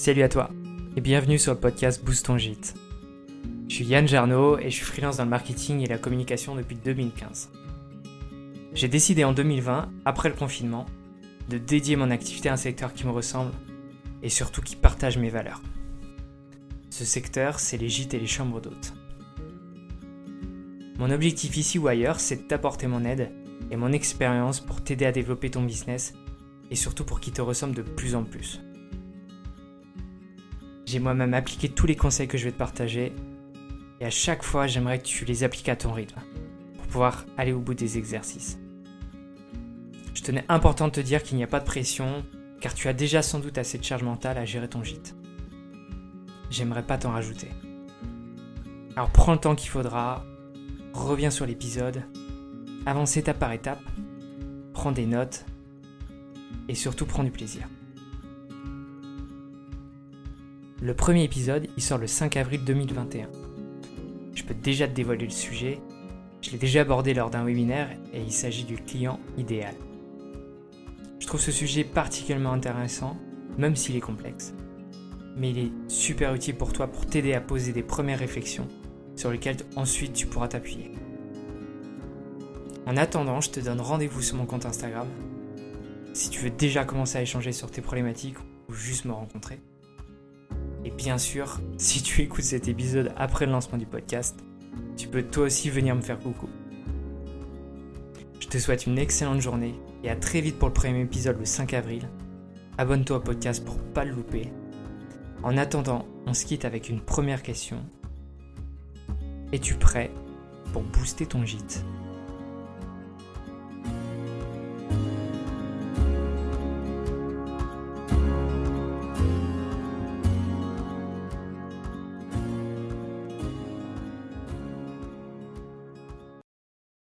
Salut à toi et bienvenue sur le podcast Boost ton. Je suis Yann Jarno et je suis freelance dans le marketing et la communication depuis 2015. J'ai décidé en 2020, après le confinement, de dédier mon activité à un secteur qui me ressemble et surtout qui partage mes valeurs. Ce secteur, c'est les gîtes et les chambres d'hôtes. Mon objectif ici ou ailleurs, c'est d'apporter mon aide et mon expérience pour t'aider à développer ton business et surtout pour qu'il te ressemble de plus en plus. J'ai moi-même appliqué tous les conseils que je vais te partager et à chaque fois j'aimerais que tu les appliques à ton rythme pour pouvoir aller au bout des exercices. Je tenais important de te dire qu'il n'y a pas de pression car tu as déjà sans doute assez de charge mentale à gérer ton gîte. J'aimerais pas t'en rajouter. Alors prends le temps qu'il faudra, reviens sur l'épisode, avance étape par étape, prends des notes et surtout prends du plaisir. Le premier épisode, il sort le 5 avril 2021. Je peux déjà te dévoiler le sujet, je l'ai déjà abordé lors d'un webinaire et il s'agit du client idéal. Je trouve ce sujet particulièrement intéressant, même s'il est complexe. Mais il est super utile pour toi pour t'aider à poser des premières réflexions sur lesquelles ensuite tu pourras t'appuyer. En attendant, je te donne rendez-vous sur mon compte Instagram si tu veux déjà commencer à échanger sur tes problématiques ou juste me rencontrer. Bien sûr, si tu écoutes cet épisode après le lancement du podcast, tu peux toi aussi venir me faire coucou. Je te souhaite une excellente journée et à très vite pour le premier épisode le 5 avril. Abonne-toi au podcast pour pas le louper. En attendant, on se quitte avec une première question. Es-tu prêt pour booster ton gîte?